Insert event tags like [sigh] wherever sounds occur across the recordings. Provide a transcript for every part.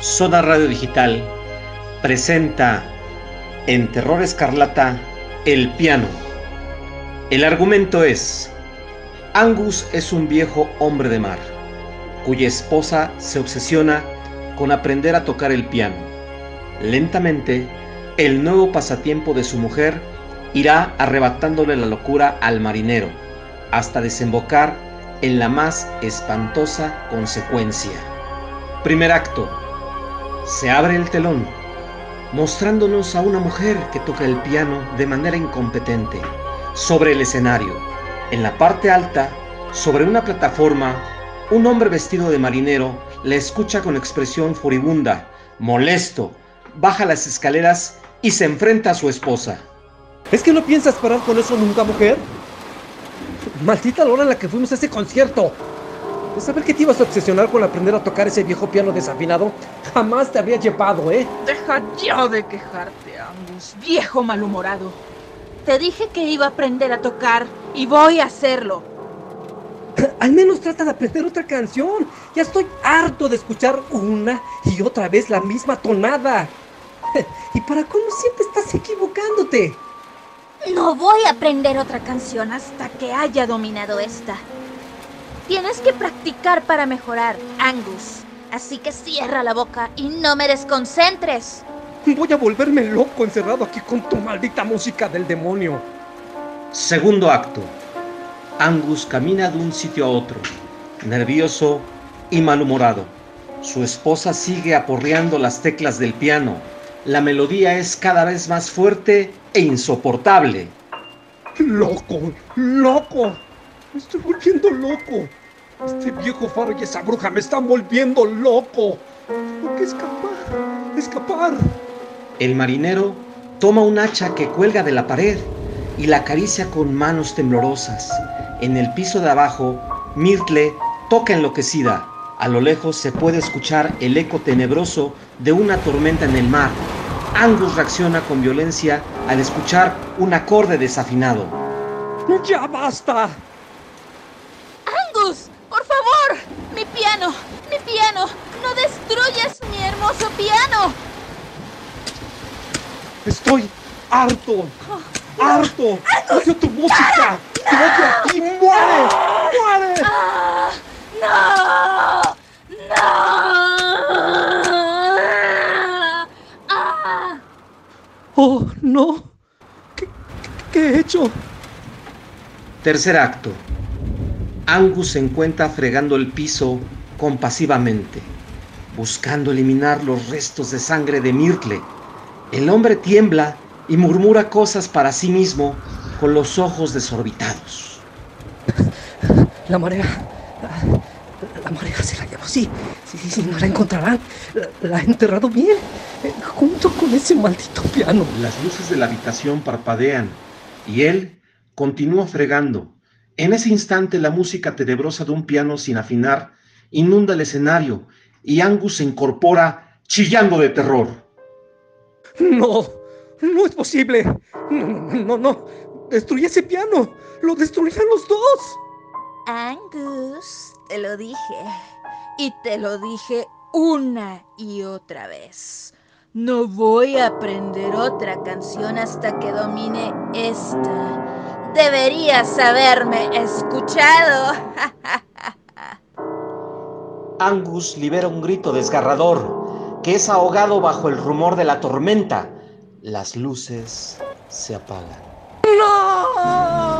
Soda Radio Digital presenta en Terror Escarlata El piano. El argumento es, Angus es un viejo hombre de mar, cuya esposa se obsesiona con aprender a tocar el piano. Lentamente, el nuevo pasatiempo de su mujer irá arrebatándole la locura al marinero, hasta desembocar en la más espantosa consecuencia. Primer acto. Se abre el telón, mostrándonos a una mujer que toca el piano de manera incompetente sobre el escenario. En la parte alta, sobre una plataforma, un hombre vestido de marinero la escucha con expresión furibunda, molesto, baja las escaleras y se enfrenta a su esposa. ¿Es que no piensas parar con eso nunca, mujer? Maldita la hora en la que fuimos a ese concierto. ¿De saber que te ibas a obsesionar con aprender a tocar ese viejo piano desafinado? Jamás te habría llevado, ¿eh? Deja ya de quejarte, Angus, viejo malhumorado. Te dije que iba a aprender a tocar y voy a hacerlo. [clears throat] Al menos trata de aprender otra canción. Ya estoy harto de escuchar una y otra vez la misma tonada. [laughs] ¿Y para cómo siempre estás equivocándote? No voy a aprender otra canción hasta que haya dominado esta. Tienes que practicar para mejorar, Angus. Así que cierra la boca y no me desconcentres. Voy a volverme loco encerrado aquí con tu maldita música del demonio. Segundo acto. Angus camina de un sitio a otro, nervioso y malhumorado. Su esposa sigue aporreando las teclas del piano. La melodía es cada vez más fuerte e insoportable. ¡Loco! ¡Loco! Me estoy volviendo loco. Este viejo faro y esa bruja me están volviendo loco. Tengo que escapar. Escapar. El marinero toma un hacha que cuelga de la pared y la acaricia con manos temblorosas. En el piso de abajo, Myrtle toca enloquecida. A lo lejos se puede escuchar el eco tenebroso de una tormenta en el mar. Angus reacciona con violencia al escuchar un acorde desafinado. ¡Ya basta! ¡Angus! ¡Por favor! ¡Mi piano! ¡Mi piano! ¡No destruyas mi hermoso piano! Estoy harto. ¡Harto! ¡Odio tu música! ¡Te odio a ti! ¡Muere! ¡Muere! ¡Ah! ¡No! ¡No! ¡Ah! ¡Oh, no! ¿Qué, qué he hecho? Tercer acto. Angus se encuentra fregando el piso compasivamente, buscando eliminar los restos de sangre de Myrtle. El hombre tiembla y murmura cosas para sí mismo con los ojos desorbitados. La marea. La, la marea se la llevó. Sí, sí, sí, sí, no la encontrarán. La, la ha enterrado bien, junto con ese maldito piano. Las luces de la habitación parpadean y él continúa fregando. En ese instante la música tenebrosa de un piano sin afinar inunda el escenario y Angus se incorpora chillando de terror. No, no es posible. No, no, no, no. Destruí ese piano. Lo destruirán los dos. Angus, te lo dije. Y te lo dije una y otra vez. No voy a aprender otra canción hasta que domine esta. Deberías haberme escuchado. [laughs] Angus libera un grito desgarrador que es ahogado bajo el rumor de la tormenta. Las luces se apagan. ¡No!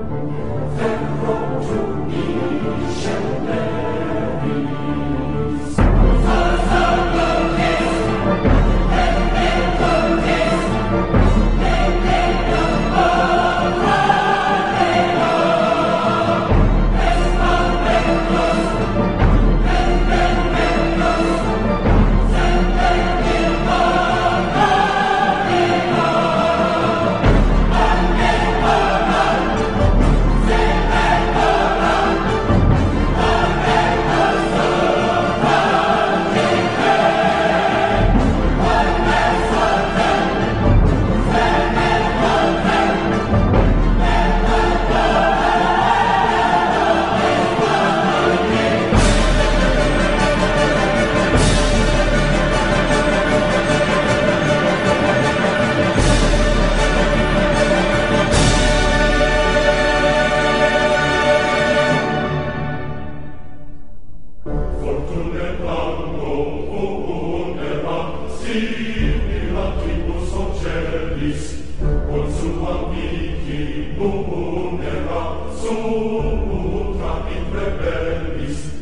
Amici, nulla sutra in rebellis,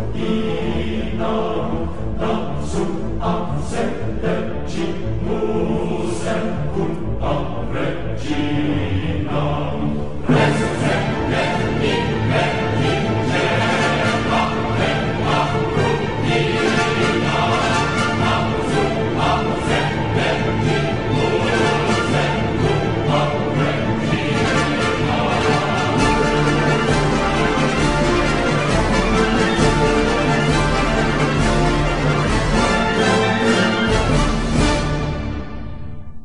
You.